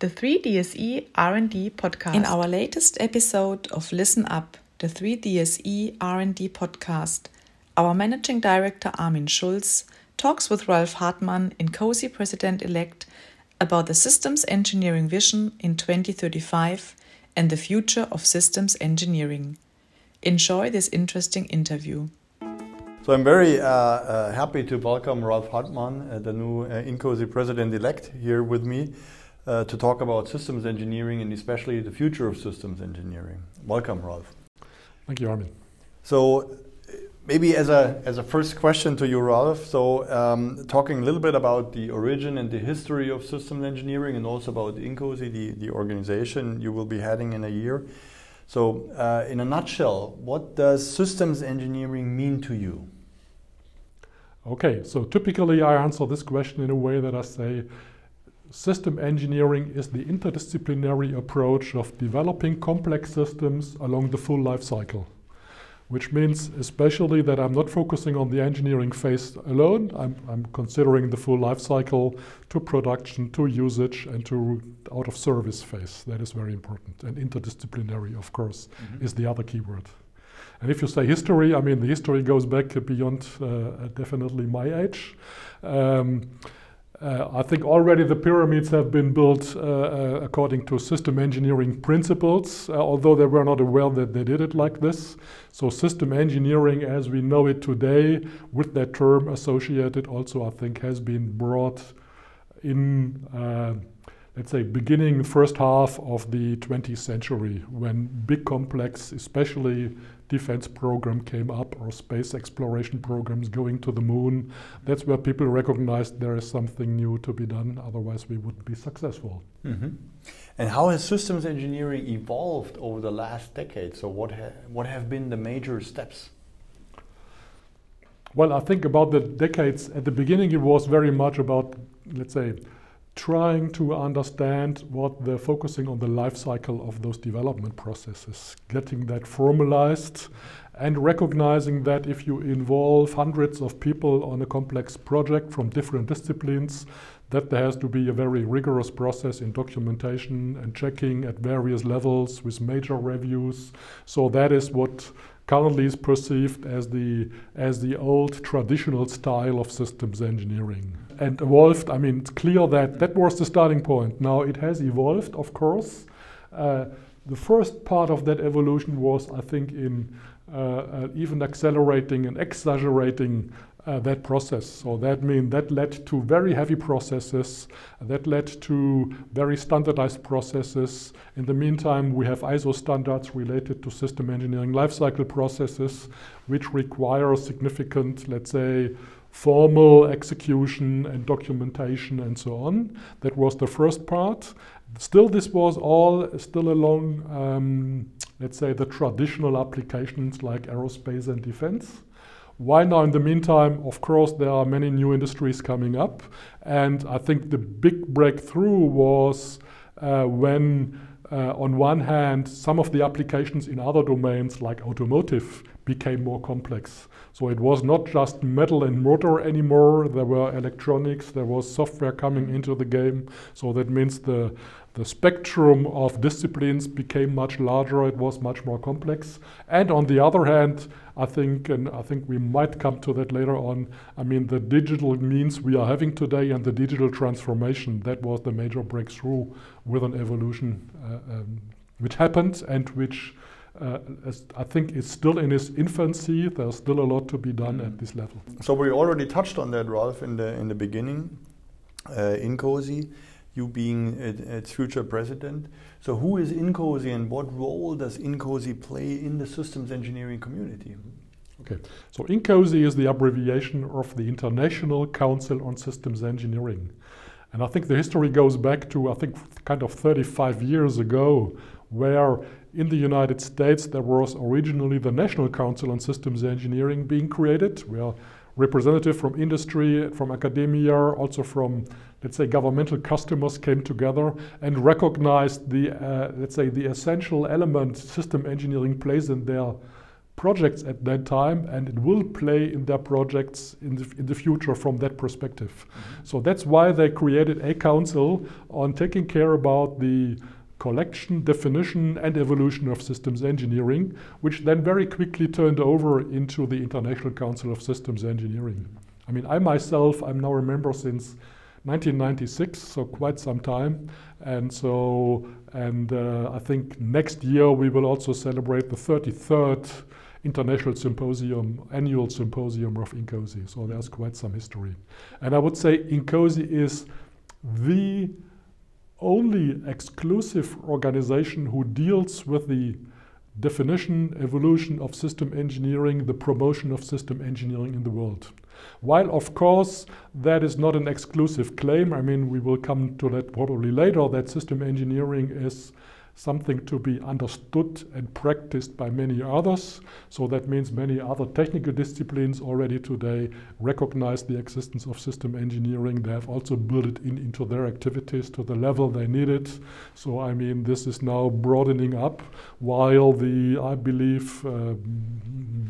the 3DSE R&D podcast. In our latest episode of Listen Up, the 3DSE R&D podcast, our managing director Armin Schulz talks with Ralf Hartmann, INCOSE president-elect, about the systems engineering vision in 2035 and the future of systems engineering. Enjoy this interesting interview. So I'm very uh, uh, happy to welcome Ralf Hartmann, uh, the new uh, INCOSE president-elect, here with me uh, to talk about systems engineering and especially the future of systems engineering. Welcome, Ralf. Thank you, Armin. So maybe as a, as a first question to you, Ralf, so um, talking a little bit about the origin and the history of systems engineering and also about INCOSE, the, the organization you will be heading in a year. So uh, in a nutshell, what does systems engineering mean to you? Okay, so typically I answer this question in a way that I say system engineering is the interdisciplinary approach of developing complex systems along the full life cycle which means especially that I'm not focusing on the engineering phase alone. I'm, I'm, considering the full life cycle to production, to usage, and to out of service phase. That is very important. And interdisciplinary, of course, mm-hmm. is the other keyword. And if you say history, I mean, the history goes back beyond uh, definitely my age. Um, uh, I think already the pyramids have been built uh, uh, according to system engineering principles, uh, although they were not aware that they did it like this. So, system engineering as we know it today, with that term associated, also I think has been brought in, uh, let's say, beginning first half of the 20th century, when big complex, especially defense program came up or space exploration programs going to the moon. That's where people recognized there is something new to be done, otherwise, we wouldn't be successful. Mm-hmm. And how has systems engineering evolved over the last decade? So, what, ha- what have been the major steps? Well, I think about the decades, at the beginning, it was very much about, let's say, trying to understand what they're focusing on the life cycle of those development processes, getting that formalized and recognizing that if you involve hundreds of people on a complex project from different disciplines, that there has to be a very rigorous process in documentation and checking at various levels with major reviews. So that is what currently is perceived as the as the old traditional style of systems engineering and evolved. I mean, it's clear that that was the starting point. Now it has evolved, of course. Uh, the first part of that evolution was, I think, in uh, uh, even accelerating and exaggerating uh, that process. So that means that led to very heavy processes, that led to very standardized processes. In the meantime, we have ISO standards related to system engineering lifecycle processes, which require significant, let's say, formal execution and documentation and so on. That was the first part. Still, this was all still along, um, let's say, the traditional applications like aerospace and defense. Why now, in the meantime, of course, there are many new industries coming up. And I think the big breakthrough was uh, when, uh, on one hand, some of the applications in other domains like automotive became more complex. So it was not just metal and motor anymore. There were electronics, there was software coming into the game. So that means the the spectrum of disciplines became much larger. It was much more complex. And on the other hand, I think, and I think we might come to that later on. I mean, the digital means we are having today and the digital transformation that was the major breakthrough with an evolution uh, um, which happened and which uh, I think is still in its infancy. There's still a lot to be done mm. at this level. So we already touched on that, Ralf, in the in the beginning. Uh, INCOSE, you being its future president. So who is INCOSE and what role does INCOSE play in the systems engineering community? Okay, so INCOSE is the abbreviation of the International Council on Systems Engineering. And I think the history goes back to, I think, kind of 35 years ago, where in the United States, there was originally the National Council on Systems Engineering being created, where representatives from industry, from academia, also from, let's say, governmental customers came together and recognized the, uh, let's say, the essential element system engineering plays in their projects at that time and it will play in their projects in the, in the future from that perspective. Mm-hmm. So that's why they created a council on taking care about the collection, definition, and evolution of systems engineering, which then very quickly turned over into the International Council of Systems Engineering. I mean, I myself, I'm now a member since 1996, so quite some time. And so, and uh, I think next year we will also celebrate the 33rd International Symposium, annual symposium of INCOSE. So there's quite some history. And I would say INCOSE is the only exclusive organization who deals with the definition, evolution of system engineering, the promotion of system engineering in the world. While, of course, that is not an exclusive claim, I mean, we will come to that probably later, that system engineering is something to be understood and practiced by many others. So that means many other technical disciplines already today recognize the existence of system engineering. They have also built it in, into their activities to the level they need it. So I mean, this is now broadening up, while the I believe uh,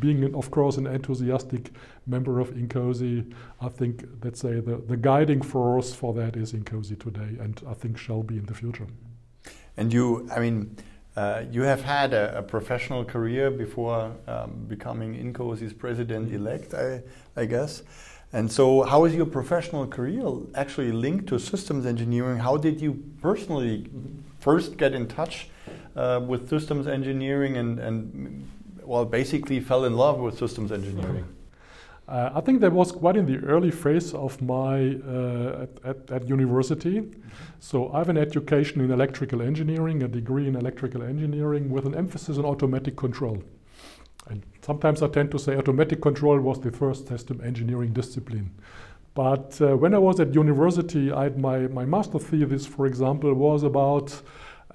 being, of course, an enthusiastic member of INCOSE, I think, let's say, the, the guiding force for that is INCOSE today, and I think shall be in the future. And you, I mean, uh, you have had a, a professional career before um, becoming INCOSE's president-elect, I, I, guess. And so, how is your professional career actually linked to systems engineering? How did you personally first get in touch uh, with systems engineering and, and, well, basically fell in love with systems engineering? Uh, I think that was quite in the early phase of my uh, at, at, at, university. Mm-hmm. So I have an education in electrical engineering, a degree in electrical engineering with an emphasis on automatic control. And sometimes I tend to say automatic control was the first system engineering discipline. But uh, when I was at university, I had my, my master thesis, for example, was about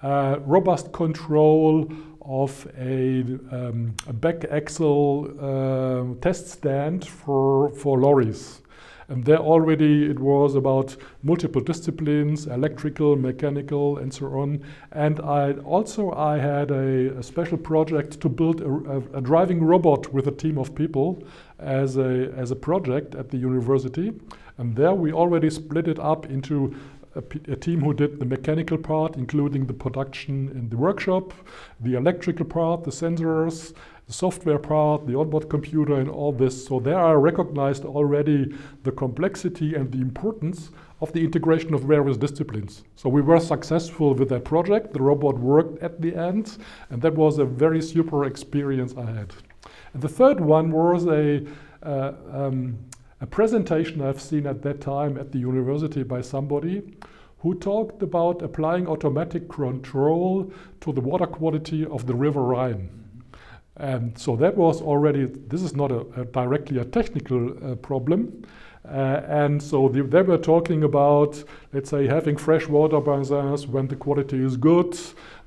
uh, robust control of a, um, a back axle uh, test stand for, for lorries. And there already it was about multiple disciplines, electrical, mechanical, and so on. And I also I had a, a special project to build a, a, a, driving robot with a team of people as a, as a project at the university. And there we already split it up into a, team who did the mechanical part, including the production in the workshop, the electrical part, the sensors, the software part, the onboard computer, and all this. So there I recognized already the complexity and the importance of the integration of various disciplines. So we were successful with that project. The robot worked at the end, and that was a very super experience I had. And the third one was a uh, um, a presentation I've seen at that time at the university by somebody who talked about applying automatic control to the water quality of the River Rhine. And so that was already, this is not a, a directly a technical uh, problem. Uh, and so the, they were talking about, let's say, having freshwater bassins when the quality is good,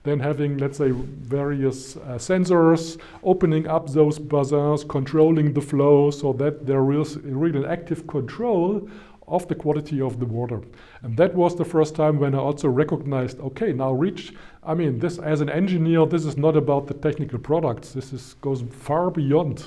then having, let's say, various uh, sensors, opening up those bassins, controlling the flow so that there is really an active control of the quality of the water. And that was the first time when I also recognized, okay, now reach, I mean, this as an engineer, this is not about the technical products. This is, goes far beyond.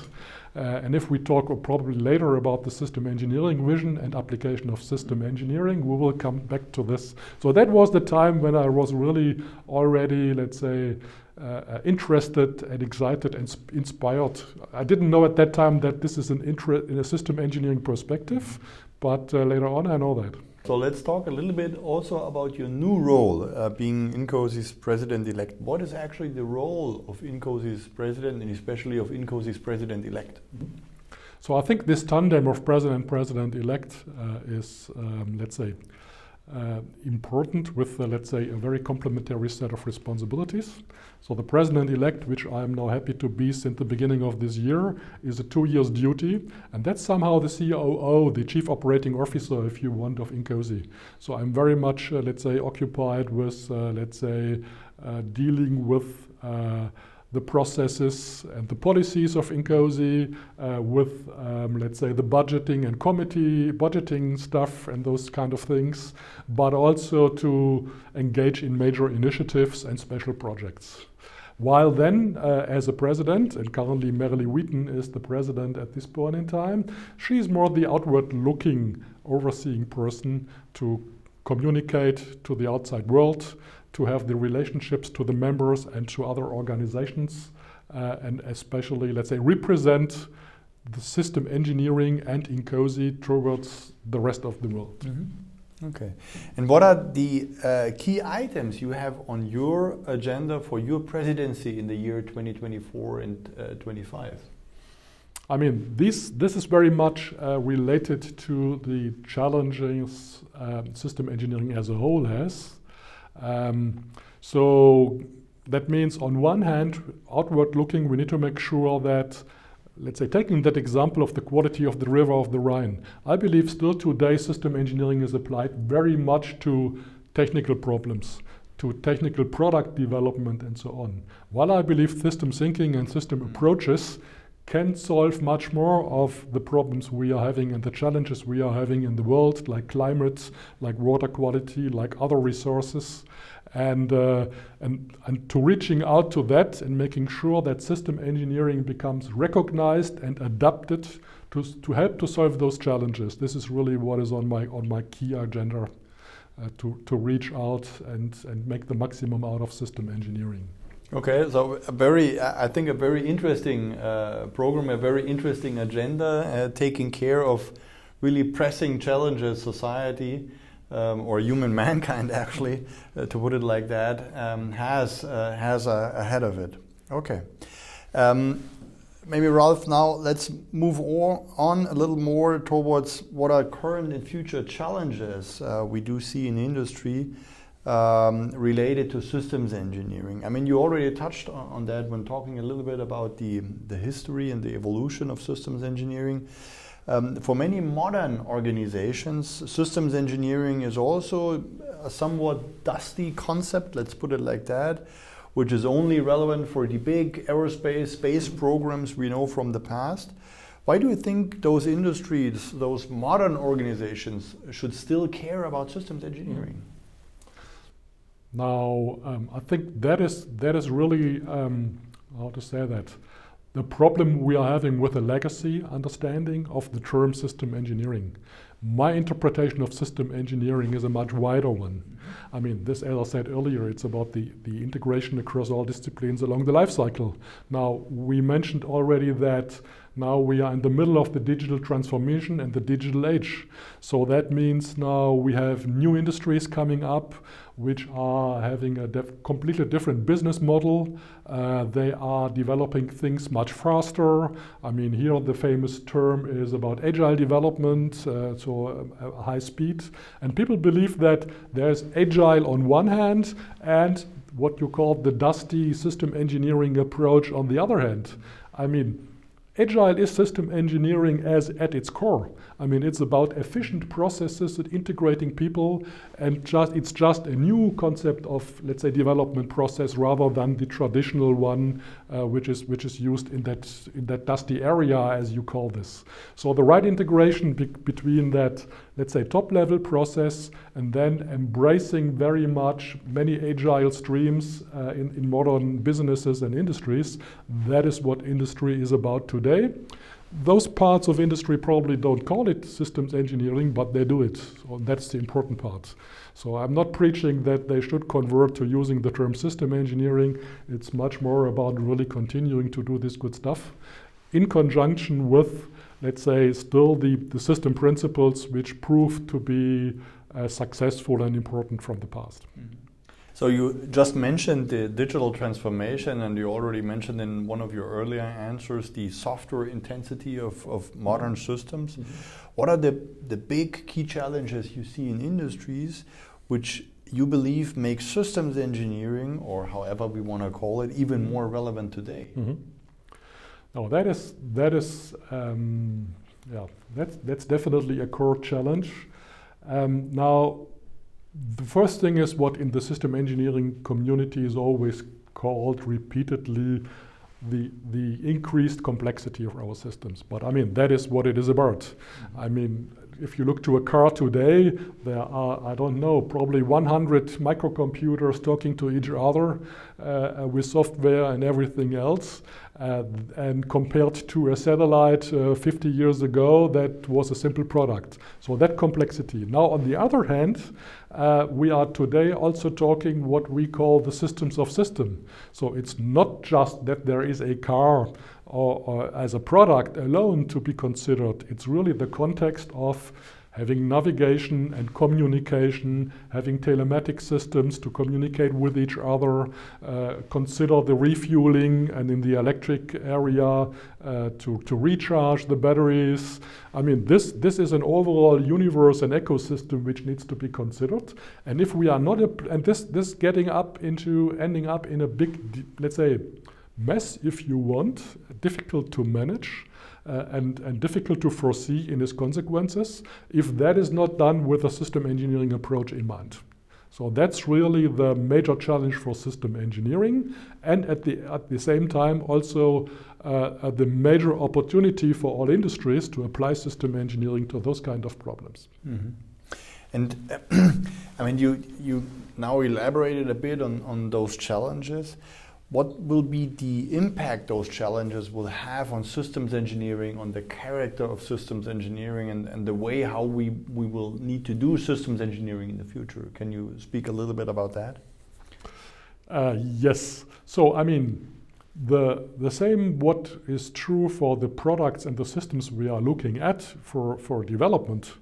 Uh, and if we talk probably later about the system engineering vision and application of system engineering, we will come back to this. So that was the time when I was really already, let's say, uh, uh interested and excited and inspired. I didn't know at that time that this is an interest in a system engineering perspective, but uh, later on I know that. So let's talk a little bit also about your new role, uh, being INCOSE's president-elect. What is actually the role of INCOSE's president, and especially of INCOSE's president-elect? So I think this tandem of president president-elect uh, is, um, let's say, uh, important with, uh, let's say, a very complementary set of responsibilities. So the president-elect, which I am now happy to be since the beginning of this year, is a two years duty, and that's somehow the COO, the Chief Operating Officer, if you want, of INCOSE. So I'm very much, uh, let's say, occupied with, uh, let's say, uh, dealing with the processes and the policies of INCOSE uh, with, um, let's say, the budgeting and committee budgeting stuff and those kind of things, but also to engage in major initiatives and special projects. While then, uh, as a president, and currently Marilee Wheaton is the president at this point in time, she's more the outward looking, overseeing person to communicate to the outside world, to have the relationships to the members and to other organizations, uh, and especially, let's say, represent the system engineering and INCOSE towards the rest of the world. Mm-hmm. Okay. And what are the uh, key items you have on your agenda for your presidency in the year 2024 and uh, 25? I mean, this, this is very much uh, related to the challenges um, system engineering as a whole has. Um, so that means, on one hand, outward looking, we need to make sure that let's say, taking that example of the quality of the river of the Rhine, I believe still today system engineering is applied very much to technical problems, to technical product development, and so on. While I believe system thinking and system approaches can solve much more of the problems we are having and the challenges we are having in the world, like climate, like water quality, like other resources and, uh, and, and to reaching out to that and making sure that system engineering becomes recognized and adapted to, to help to solve those challenges. This is really what is on my, on my key agenda uh, to, to reach out and, and make the maximum out of system engineering. Okay, so a very, I think a very interesting uh, program, a very interesting agenda, uh, taking care of really pressing challenges society um, or human mankind actually, uh, to put it like that, um, has uh, has a, ahead of it. Okay. Um, maybe Ralf, now let's move on a little more towards what are current and future challenges uh, we do see in industry um, related to systems engineering. I mean, you already touched on that when talking a little bit about the, the history and the evolution of systems engineering. Um, for many modern organizations, systems engineering is also a somewhat dusty concept, let's put it like that, which is only relevant for the big aerospace space programs we know from the past. Why do you think those industries, those modern organizations, should still care about systems engineering? Now, um, I think that is that is really um, how to say that the problem we are having with a legacy understanding of the term system engineering. My interpretation of system engineering is a much wider one. I mean, this, as I said earlier, it's about the, the integration across all disciplines along the life cycle. Now, we mentioned already that now we are in the middle of the digital transformation and the digital age. So that means now we have new industries coming up which are having a def- completely different business model. Uh, they are developing things much faster. I mean, here the famous term is about agile development, uh, so uh, high speed. And people believe that there's agile on one hand and what you call the dusty system engineering approach on the other hand. I mean, Agile is system engineering as at its core. I mean, it's about efficient processes and integrating people, and just it's just a new concept of, let's say, development process rather than the traditional one, uh, which is which is used in that in that dusty area, as you call this. So the right integration be between that, let's say, top-level process and then embracing very much many agile streams uh, in, in modern businesses and industries. That is what industry is about today today. Those parts of industry probably don't call it systems engineering, but they do it. So that's the important part. So I'm not preaching that they should convert to using the term system engineering. It's much more about really continuing to do this good stuff in conjunction with, let's say, still the, the system principles which proved to be uh, successful and important from the past. Mm-hmm. So you just mentioned the digital transformation, and you already mentioned in one of your earlier answers the software intensity of, of modern systems. Mm -hmm. What are the, the big key challenges you see in industries which you believe make systems engineering, or however we want to call it, even more relevant today? Mm -hmm. No, that is that is um, yeah that's that's definitely a core challenge. Um, now the first thing is what in the system engineering community is always called repeatedly the, the increased complexity of our systems. But I mean, that is what it is about. I mean, if you look to a car today, there are, I don't know, probably 100 microcomputers talking to each other uh, with software and everything else. Uh, and compared to a satellite uh, 50 years ago, that was a simple product. So that complexity. Now, on the other hand, uh, we are today also talking what we call the systems of system. So it's not just that there is a car or, or as a product alone to be considered. It's really the context of having navigation and communication, having telematic systems to communicate with each other, uh, consider the refueling and in the electric area uh, to, to recharge the batteries. I mean, this, this is an overall universe and ecosystem which needs to be considered. And if we are not, and this, this getting up into, ending up in a big, let's say, mess if you want, difficult to manage uh, and, and difficult to foresee in its consequences if that is not done with a system engineering approach in mind. So that's really the major challenge for system engineering, and at the at the same time also uh, the major opportunity for all industries to apply system engineering to those kind of problems. Mm-hmm. And I mean, you you now elaborated a bit on on those challenges what will be the impact those challenges will have on systems engineering, on the character of systems engineering, and, and the way how we, we will need to do systems engineering in the future? Can you speak a little bit about that? Uh, yes. So, I mean, the, the same what is true for the products and the systems we are looking at for, for development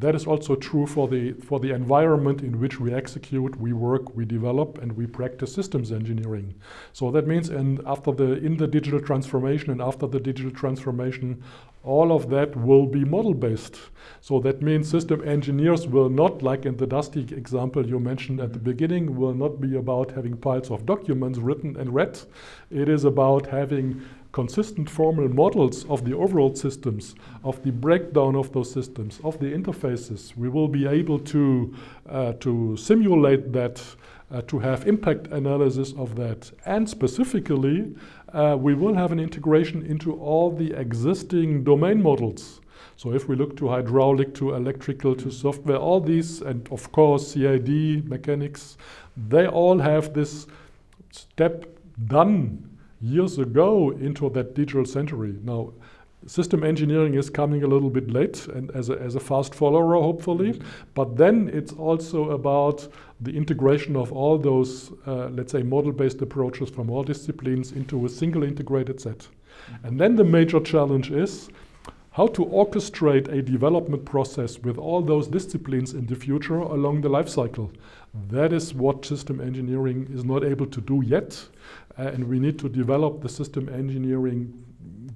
that is also true for the, for the environment in which we execute, we work, we develop, and we practice systems engineering. So that means and after the, in the digital transformation and after the digital transformation, all of that will be model based. So that means system engineers will not, like in the Dusty example you mentioned at the mm-hmm. beginning, will not be about having piles of documents written and read. It is about having consistent formal models of the overall systems, of the breakdown of those systems, of the interfaces, we will be able to, uh, to simulate that, uh, to have impact analysis of that. And specifically, uh, we will have an integration into all the existing domain models. So if we look to hydraulic, to electrical, to software, all these, and of course CAD, mechanics, they all have this step done years ago into that digital century. Now, system engineering is coming a little bit late and as a, as a fast follower, hopefully. But then it's also about the integration of all those, uh, let's say, model based approaches from all disciplines into a single integrated set. Mm-hmm. And then the major challenge is how to orchestrate a development process with all those disciplines in the future along the life cycle. That is what system engineering is not able to do yet. Uh, and we need to develop the system engineering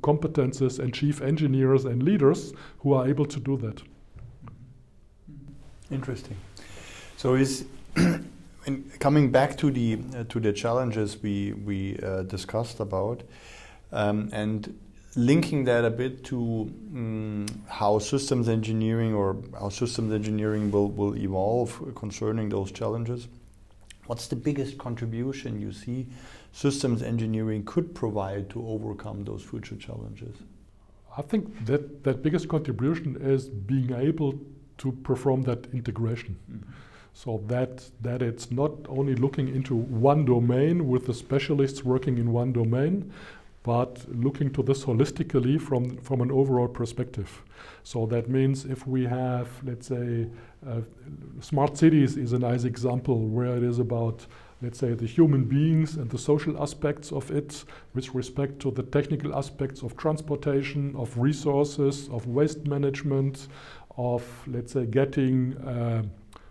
competences and chief engineers and leaders who are able to do that. Interesting. So is coming back to the uh, to the challenges we we uh, discussed about, um, and linking that a bit to um, how systems engineering or how systems engineering will will evolve concerning those challenges. What's the biggest contribution you see systems engineering could provide to overcome those future challenges? I think that that biggest contribution is being able to perform that integration. Mm-hmm. So that that it's not only looking into one domain with the specialists working in one domain, but looking to this holistically from from an overall perspective. So that means if we have, let's say, uh, smart cities is a nice example where it is about let's say, the human beings and the social aspects of it with respect to the technical aspects of transportation, of resources, of waste management, of, let's say, getting uh,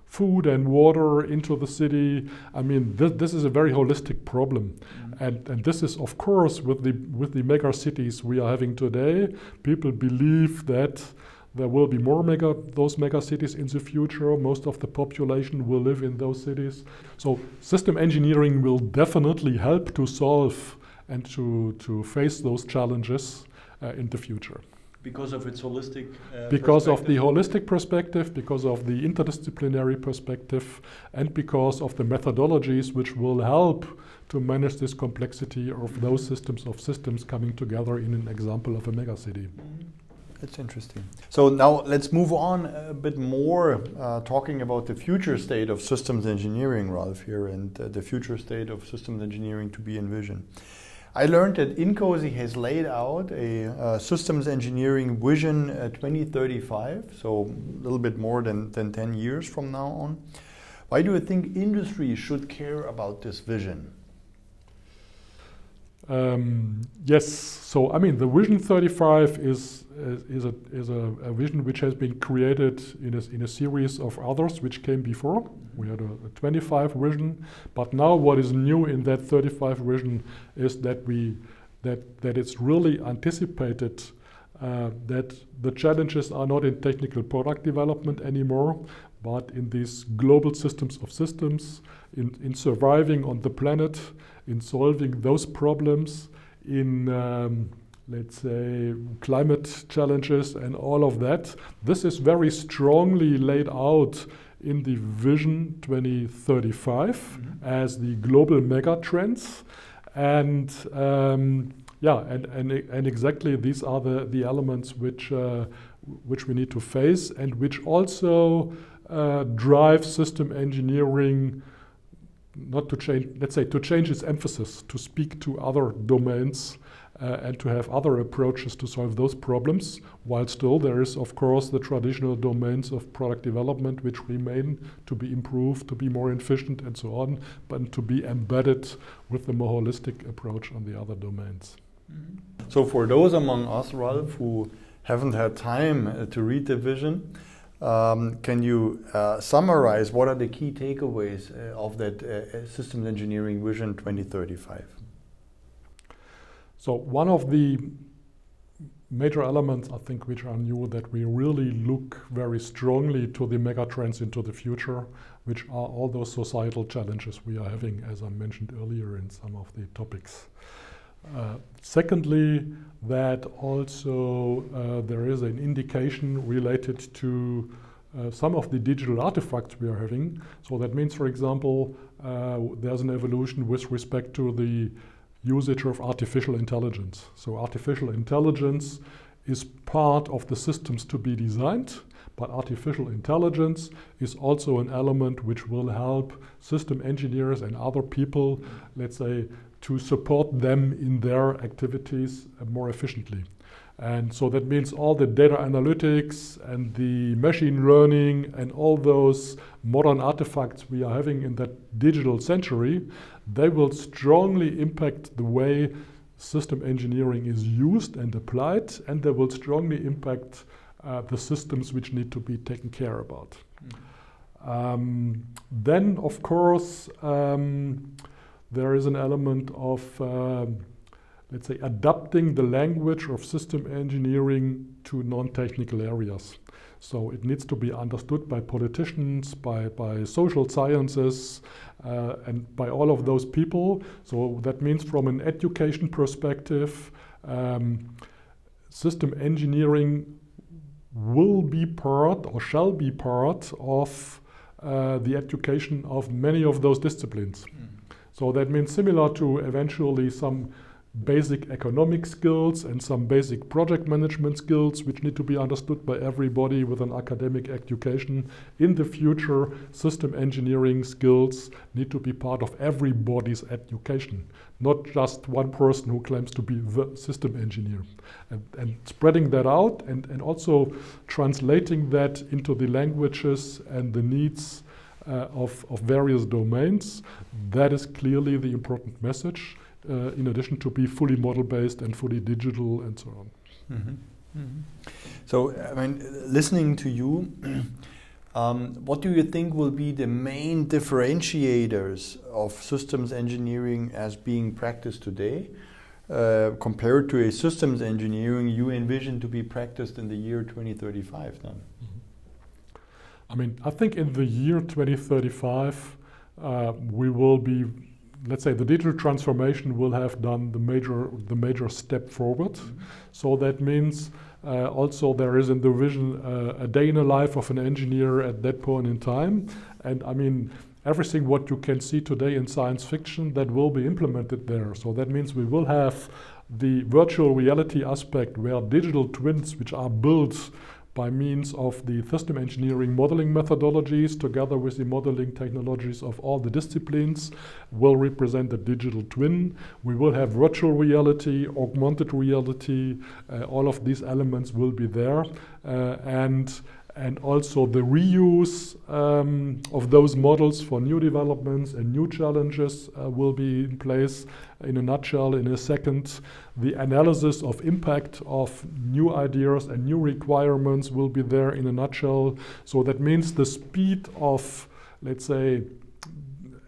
food and water into the city. I mean, th this is a very holistic problem. Mm -hmm. And, and this is, of course, with the, with the mega cities we are having today, people believe that there will be more mega those mega cities in the future. Most of the population will live in those cities. So system engineering will definitely help to solve and to, to face those challenges uh, in the future. Because of its holistic uh, Because of the holistic perspective, because of the interdisciplinary perspective, and because of the methodologies which will help to manage this complexity of those systems of systems coming together in an example of a megacity. Mm -hmm. That's interesting. So now let's move on a bit more, uh, talking about the future state of systems engineering, Ralf, here, and uh, the future state of systems engineering to be envisioned. I learned that INCOSE has laid out a uh, systems engineering vision uh, 2035, so a little bit more than, than 10 years from now on. Why do you think industry should care about this vision? Um, yes, so I mean, the Vision 35 is is a is a, a, vision which has been created in a, in a series of others which came before. We had a, a 25 vision, but now what is new in that 35 vision is that we that that it's really anticipated uh, that the challenges are not in technical product development anymore, but in these global systems of systems, in, in surviving on the planet, in solving those problems, in um, let's say climate challenges and all of that. This is very strongly laid out in the Vision 2035 mm-hmm. as the global mega trends. And um, yeah, and, and, and exactly these are the, the elements which, uh, which we need to face and which also uh, drive system engineering not to change, let's say, to change its emphasis, to speak to other domains uh, and to have other approaches to solve those problems, while still there is, of course, the traditional domains of product development which remain to be improved, to be more efficient, and so on, but to be embedded with the more holistic approach on the other domains. So, for those among us, Ralf, who haven't had time uh, to read the vision, um, can you uh, summarize what are the key takeaways uh, of that uh, uh systems engineering vision 2035? So one of the major elements, I think, which are new, that we really look very strongly to the megatrends into the future, which are all those societal challenges we are having, as I mentioned earlier in some of the topics. Uh, secondly, that also uh, there is an indication related to uh, some of the digital artifacts we are having. So that means, for example, there's an evolution with respect to the usage of artificial intelligence. So artificial intelligence is part of the systems to be designed, but artificial intelligence is also an element which will help system engineers and other people, let's say, to support them in their activities more efficiently. And so that means all the data analytics and the machine learning and all those modern artifacts we are having in that digital century, they will strongly impact the way system engineering is used and applied, and they will strongly impact uh, the systems which need to be taken care about. Mm. Um, then, of course, um, there is an element of, uh, let's say, adapting the language of system engineering to non technical areas. So it needs to be understood by politicians, by, by social sciences, uh, and by all of those people. So that means, from an education perspective, um, system engineering will be part or shall be part of uh, the education of many of those disciplines. Mm. So that means similar to eventually some basic economic skills and some basic project management skills which need to be understood by everybody with an academic education. In the future, system engineering skills need to be part of everybody's education, not just one person who claims to be the system engineer. And, and spreading that out and, and also translating that into the languages and the needs of, of various domains. That is clearly the important message, uh, in addition to be fully model based and fully digital and so on. Mm -hmm. Mm -hmm. So, I mean, listening to you, um, what do you think will be the main differentiators of systems engineering as being practiced today? Uh, compared to a systems engineering you envision to be practiced in the year 2035 then? Mm -hmm. I mean, I think in the year 2035, uh, we will be, let's say, the digital transformation will have done the major the major step forward. Mm-hmm. So that means uh, also there is in the vision uh, a day in the life of an engineer at that point in time. And I mean, everything what you can see today in science fiction that will be implemented there. So that means we will have the virtual reality aspect where digital twins, which are built by means of the system engineering modeling methodologies together with the modeling technologies of all the disciplines will represent a digital twin. We will have virtual reality, augmented reality, uh, all of these elements will be there. Uh, and and also the reuse um, of those models for new developments and new challenges uh, will be in place. In a nutshell, in a second, the analysis of impact of new ideas and new requirements will be there in a nutshell. So that means the speed of, let's say,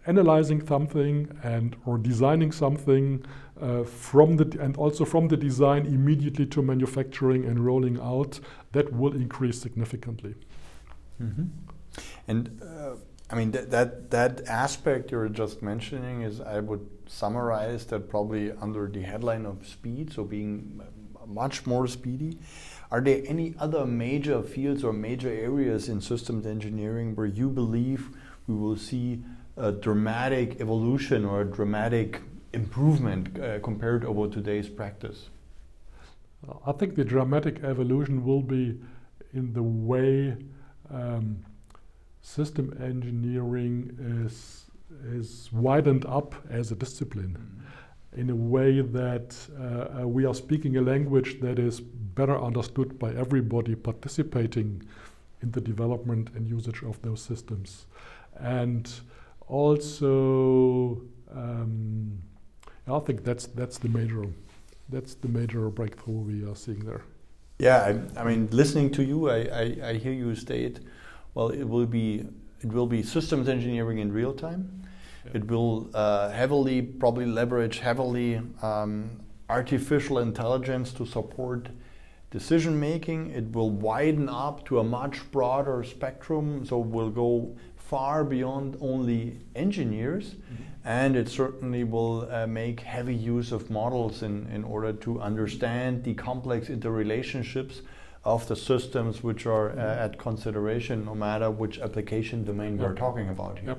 analyzing something and or designing something uh, from the and also from the design immediately to manufacturing and rolling out that will increase significantly. Mm-hmm. And uh, I mean that, that that aspect you're just mentioning is I would summarize that probably under the headline of speed, so being much more speedy. Are there any other major fields or major areas in systems engineering where you believe we will see a dramatic evolution or a dramatic improvement uh, compared over today's practice? I think the dramatic evolution will be in the way um, system engineering is is widened up as a discipline mm. in a way that uh, uh, we are speaking a language that is better understood by everybody participating in the development and usage of those systems and also um, I think that's that's the major that's the major breakthrough we are seeing there. Yeah, I, I mean, listening to you, I, I, I, hear you state, well, it will be it will be systems engineering in real time. Yeah. It will uh, heavily probably leverage heavily um, artificial intelligence to support decision making. It will widen up to a much broader spectrum, so will go far beyond only engineers. Mm-hmm and it certainly will uh, make heavy use of models in, in order to understand the complex interrelationships of the systems which are uh, at consideration no matter which application domain we're talking about here. Yep.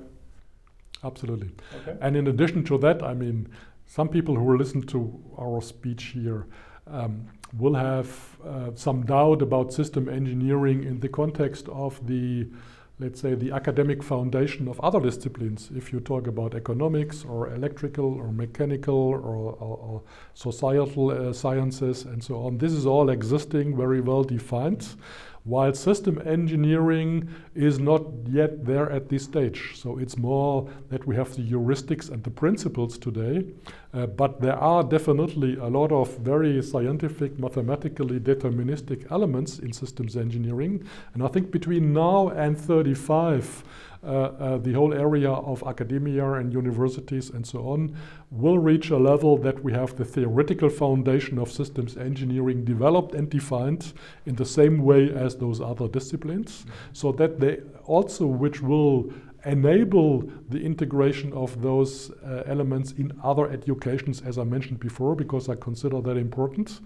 Absolutely. Okay. And in addition to that, I mean, some people who listen to our speech here um, will have uh, some doubt about system engineering in the context of the let's say, the academic foundation of other disciplines. If you talk about economics or electrical or mechanical or, or, or societal uh, sciences and so on, this is all existing, very well defined while system engineering is not yet there at this stage. So it's more that we have the heuristics and the principles today, uh, but there are definitely a lot of very scientific, mathematically deterministic elements in systems engineering. And I think between now and 35, uh, uh, the whole area of academia and universities and so on will reach a level that we have the theoretical foundation of systems engineering developed and defined in the same way as those other disciplines, mm -hmm. so that they also, which will enable the integration of those uh, elements in other educations, as I mentioned before, because I consider that important,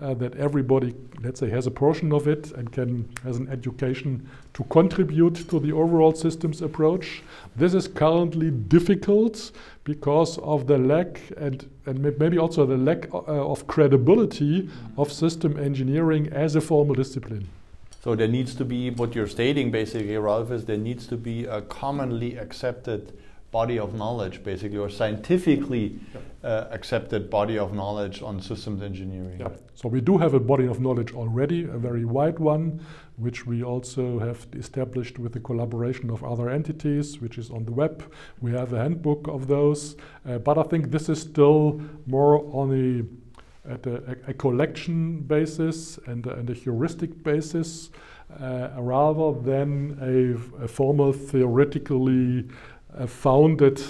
uh, that everybody, let's say, has a portion of it and can has an education to contribute to the overall systems approach. This is currently difficult because of the lack and, and maybe also the lack uh, of credibility of system engineering as a formal discipline. So there needs to be what you're stating basically, Ralf, is there needs to be a commonly accepted body of knowledge, basically, or scientifically uh, accepted body of knowledge on systems engineering. Yeah. So we do have a body of knowledge already, a very wide one, which we also have established with the collaboration of other entities, which is on the web. We have a handbook of those, uh, but I think this is still more on a at a, a collection basis and, and, a heuristic basis uh, rather than a, a formal theoretically uh, founded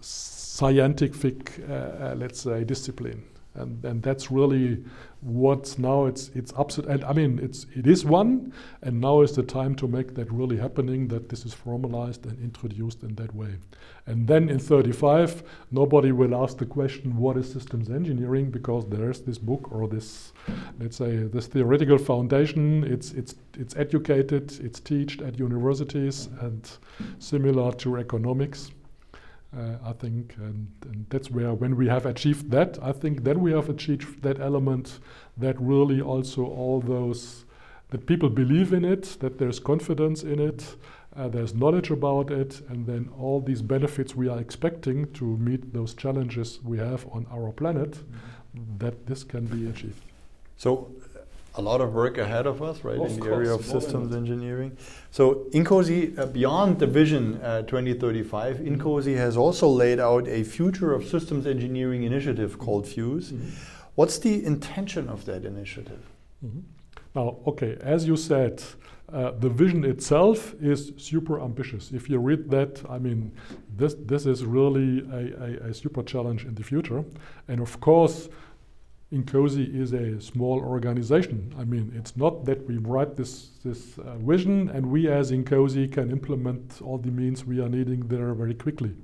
scientific, uh, uh let's say, discipline. and and that's really what's now it's it's absolute and I mean it's it is one and now is the time to make that really happening that this is formalized and introduced in that way. And then in 35 nobody will ask the question what is systems engineering? Because there's this book or this let's say this theoretical foundation. It's it's it's educated it's taught at universities and similar to economics I think, and, and, that's where when we have achieved that, I think then we have achieved that element that really also all those that people believe in it, that there's confidence in it, uh, there's knowledge about it, and then all these benefits we are expecting to meet those challenges we have on our planet, mm-hmm. that this can be achieved. So a lot of work ahead of us, right, of INCOSE, area of systems engineering. So INCOSE, uh, beyond the vision uh, 2035, mm-hmm. INCOSE has also laid out a future of systems engineering initiative called FUSE. Mm-hmm. What's the intention of that initiative? Mm-hmm. Now, okay, as you said, uh, the vision itself is super ambitious. If you read that, I mean, this this is really a, a, a super challenge in the future, and of course INCOSE is a small organization. I mean, it's not that we write this, this uh, vision and we as INCOSE can implement all the means we are needing there very quickly.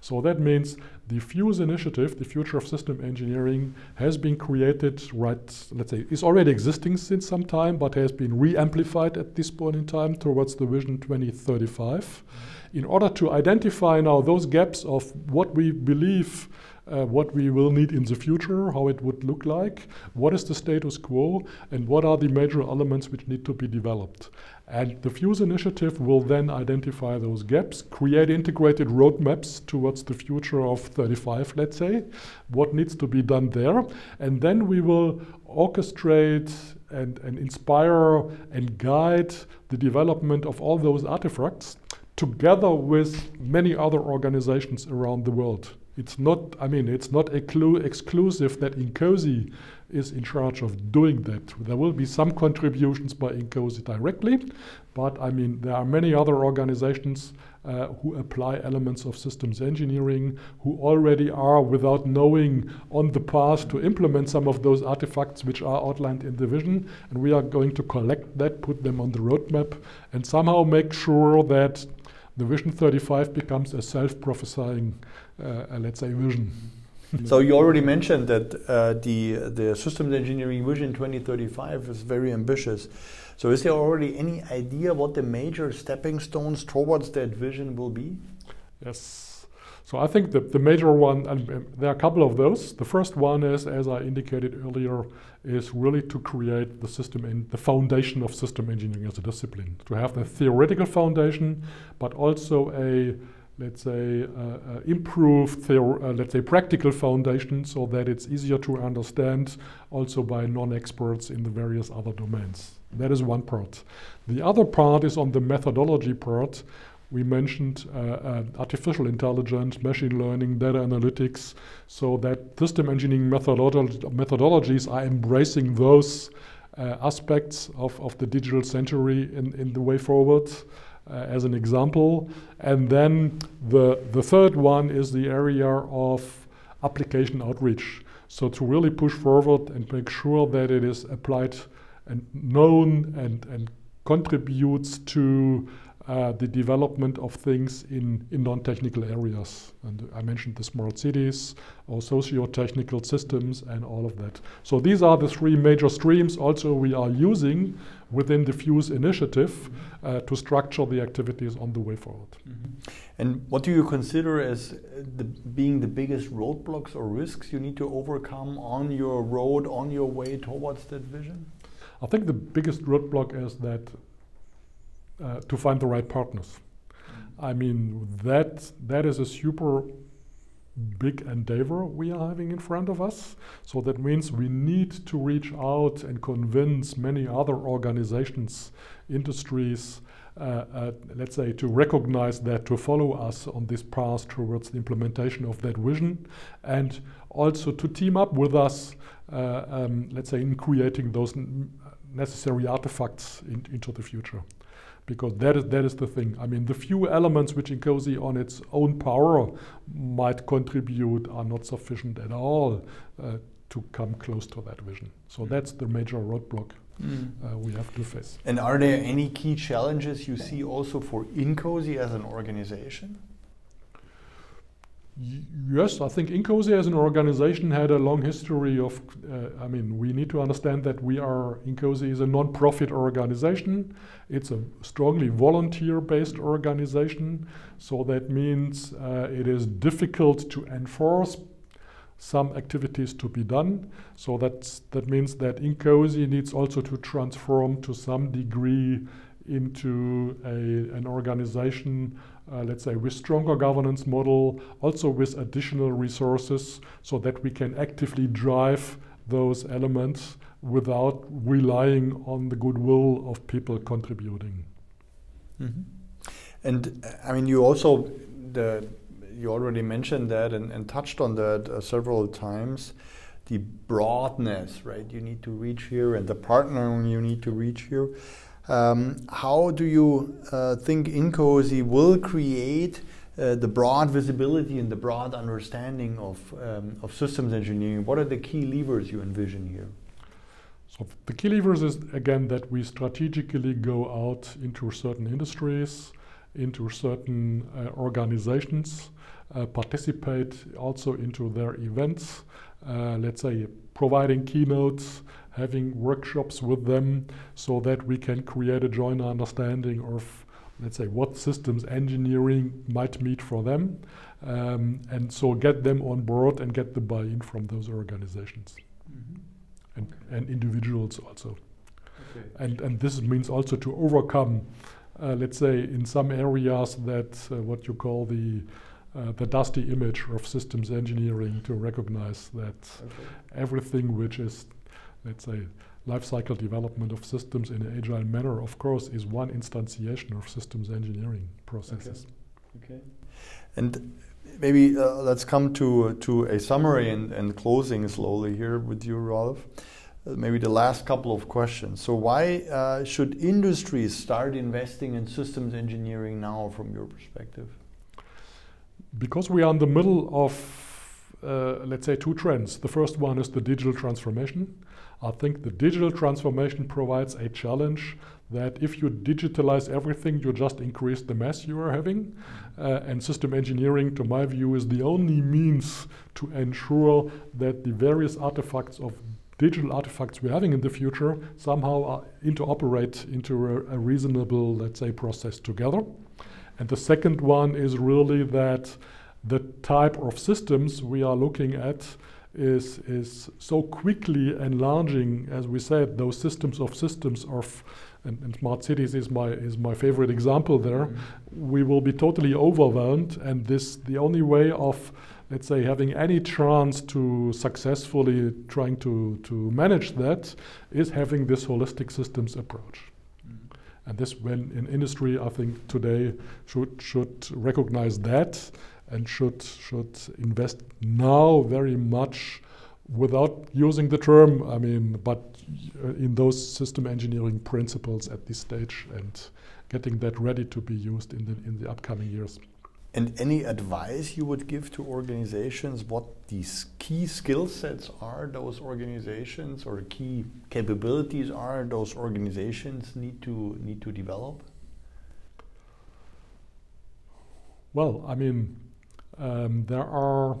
So that means the FUSE initiative, the Future of System Engineering, has been created right, let's say, is already existing since some time, but has been re-amplified at this point in time towards the Vision 2035 mm-hmm. in order to identify now those gaps of what we believe uh, what we will need in the future, how it would look like, what is the status quo, and what are the major elements which need to be developed. And the FUSE initiative will then identify those gaps, create integrated roadmaps towards the future of 35, let's say, what needs to be done there. And then we will orchestrate and, and inspire and guide the development of all those artifacts together with many other organizations around the world. It's not, I mean, it's not exclusive that INCOSE is in charge of doing that. There will be some contributions by INCOSE directly, but I mean, there are many other organizations uh, who apply elements of systems engineering, who already are, without knowing, on the path to implement some of those artifacts which are outlined in the vision. And we are going to collect that, put them on the roadmap, and somehow make sure that the Vision 35 becomes a self prophesying Uh, uh, let's say, vision. so you already mentioned that uh, the the systems engineering vision 2035 is very ambitious. So is there already any idea what the major stepping stones towards that vision will be? Yes. So I think the, the major one, and um, there are a couple of those. The first one is, as I indicated earlier, is really to create the system in the foundation of system engineering as a discipline. To have the theoretical foundation, but also a let's say, uh, uh, improve uh, let's say, practical foundation so that it's easier to understand also by non-experts in the various other domains. That is one part. The other part is on the methodology part. We mentioned uh, uh, artificial intelligence, machine learning, data analytics, so that system engineering methodolo methodologies are embracing those uh, aspects of, of the digital century in, in the way forward. Uh, as an example. And then the, the third one is the area of application outreach. So to really push forward and make sure that it is applied and known and, and contributes to uh, the development of things in, in non-technical areas. And I mentioned the smart cities or socio-technical systems and all of that. So these are the three major streams also we are using within the FUSE initiative uh, to structure the activities on the way forward. Mm -hmm. And what do you consider as the, being the biggest roadblocks or risks you need to overcome on your road, on your way towards that vision? I think the biggest roadblock is that uh, to find the right partners. I mean, that that is a super big endeavor we are having in front of us. So that means we need to reach out and convince many other organizations, industries, uh, uh, let's say, to recognize that, to follow us on this path towards the implementation of that vision, and also to team up with us, uh, um, let's say, in creating those necessary artifacts in, into the future because that is that is the thing. I mean, the few elements which INCOSE on its own power might contribute are not sufficient at all uh, to come close to that vision. So that's the major roadblock Mm. uh, we have to face. And are there any key challenges you see also for INCOSE as an organization? Yes, I think INCOSE as an organization had a long history of. Uh, I mean, we need to understand that we are INCOSE is a non-profit organization. It's a strongly volunteer-based organization, so that means uh, it is difficult to enforce some activities to be done. So that's that means that INCOSE needs also to transform to some degree into a, an organization uh, let's say, with stronger governance model, also with additional resources, so that we can actively drive those elements without relying on the goodwill of people contributing. Mm-hmm. And I mean, you also the you already mentioned that and, and touched on that uh, several times. The broadness, right? You need to reach here, and the partnering you need to reach here. Um, how do you uh, think INCOSE will create uh, the broad visibility and the broad understanding of, um, of systems engineering? What are the key levers you envision here? So the key levers is again that we strategically go out into certain industries, into certain uh, organizations, uh, participate also into their events. Uh, let's say providing keynotes, having workshops with them so that we can create a joint understanding of let's say what systems engineering might meet for them um, and so get them on board and get the buy-in from those organizations mm-hmm. and, and individuals also okay. and, and this means also to overcome uh, let's say in some areas that uh, what you call the uh, the dusty image of systems engineering to recognize that okay. everything which is let's say, life cycle development of systems in an agile manner, of course, is one instantiation of systems engineering processes. Okay. okay. And maybe uh, let's come to to a summary and, and closing slowly here with you, Ralf. Uh, maybe the last couple of questions. So, why uh, should industries start investing in systems engineering now, from your perspective? Because we are in the middle of, uh, let's say, two trends. The first one is the digital transformation I think the digital transformation provides a challenge that if you digitalize everything, you just increase the mess you are having. Uh, and system engineering, to my view, is the only means to ensure that the various artifacts of digital artifacts we're having in the future somehow interoperate into a, a reasonable, let's say, process together. And the second one is really that the type of systems we are looking at is, is so quickly enlarging, as we said, those systems of systems of, and, and smart cities is my, is my favorite example there, mm-hmm. we will be totally overwhelmed. And this, the only way of, let's say, having any chance to successfully trying to, to manage that is having this holistic systems approach. Mm-hmm. And this, when in industry, I think today should should recognize that and should should invest now very much without using the term i mean but in those system engineering principles at this stage and getting that ready to be used in the in the upcoming years. And any advice you would give to organizations what these key skill sets are those organizations or key capabilities are those organizations need to need to develop? Well i mean um, there are,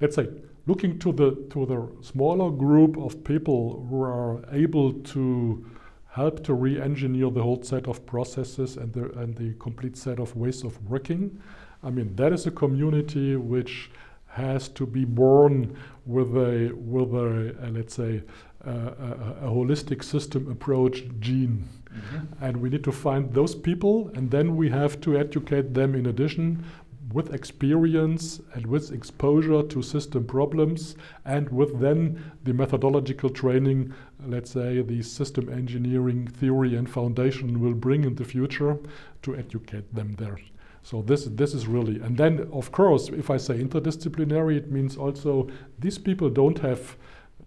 let's say, looking to the to the smaller group of people who are able to help to re-engineer the whole set of processes and the and the complete set of ways of working. I mean, that is a community which has to be born with a with a, let's say uh, a, a, holistic system approach gene. Mm-hmm. And we need to find those people, and then we have to educate them in addition with experience and with exposure to system problems and with then the methodological training, let's say the system engineering theory and foundation will bring in the future to educate them there. So this this is really and then of course if I say interdisciplinary it means also these people don't have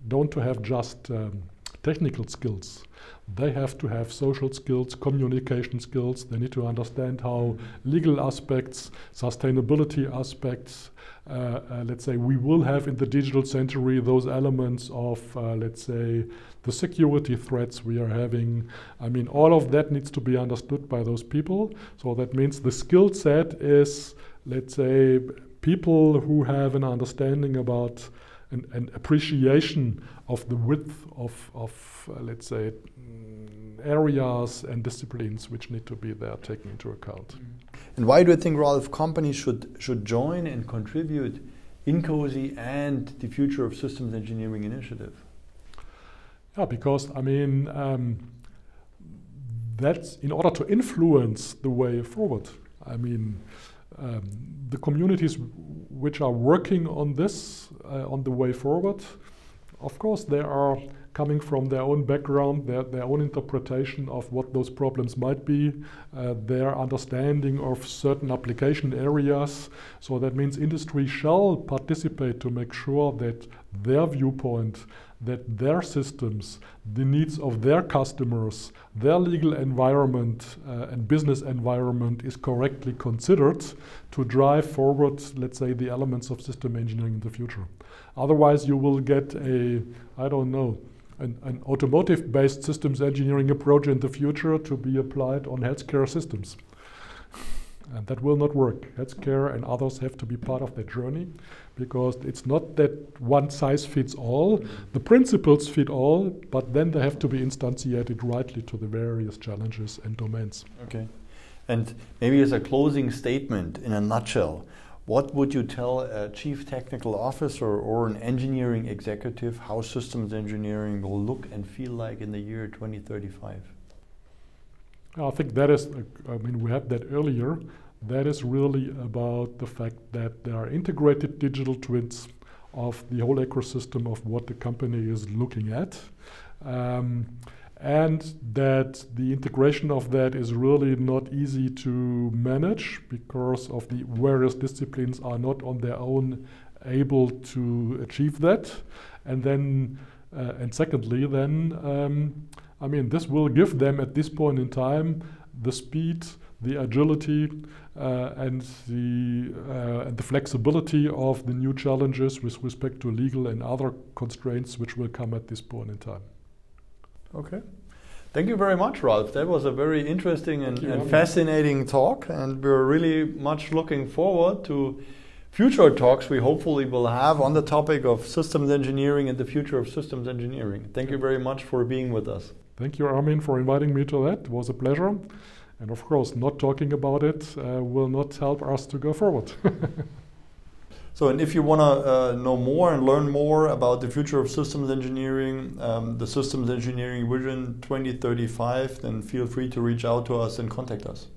don't to have just um, technical skills. They have to have social skills, communication skills. They need to understand how legal aspects, sustainability aspects, uh, uh, let's say, we will have in the digital century those elements of, uh, let's say, the security threats we are having. I mean, all of that needs to be understood by those people. So that means the skill set is, let's say, people who have an understanding about an, an appreciation of the width of, of uh, let's say, mm, areas and disciplines which need to be there taken into account. And why do you think, Ralf, companies should, should join and contribute INCOSE and the Future of Systems Engineering initiative? Yeah, because I mean, um, that's in order to influence the way forward. I mean, um, the communities which are working on this, uh, on the way forward, of course, they are coming from their own background, their, their own interpretation of what those problems might be, uh, their understanding of certain application areas. So that means industry shall participate to make sure that their viewpoint that their systems, the needs of their customers, their legal environment uh, and business environment is correctly considered to drive forward, let's say, the elements of system engineering in the future. Otherwise, you will get a, I don't know, an, an automotive based systems engineering approach in the future to be applied on healthcare systems. And that will not work. Healthcare and others have to be part of that journey because it's not that one size fits all. The principles fit all, but then they have to be instantiated rightly to the various challenges and domains. Okay. And maybe as a closing statement, in a nutshell, what would you tell a chief technical officer or an engineering executive how systems engineering will look and feel like in the year 2035? I think that is, I mean, we had that earlier. That is really about the fact that there are integrated digital twins of the whole ecosystem of what the company is looking at. Um, and that the integration of that is really not easy to manage because of the various disciplines are not on their own able to achieve that. And then, uh, and secondly, then um, I mean, this will give them at this point in time the speed, the agility, uh, and the uh, and the flexibility of the new challenges with respect to legal and other constraints which will come at this point in time. Okay. Thank you very much, Ralf. That was a very interesting and, and fascinating talk, and we're really much looking forward to future talks we hopefully will have on the topic of systems engineering and the future of systems engineering. Thank you very much for being with us. Thank you, Armin, for inviting me to that. It was a pleasure. And of course, not talking about it uh, will not help us to go forward. so, and if you want to uh, know more and learn more about the future of systems engineering, um, the Systems Engineering Vision 2035, then feel free to reach out to us and contact us.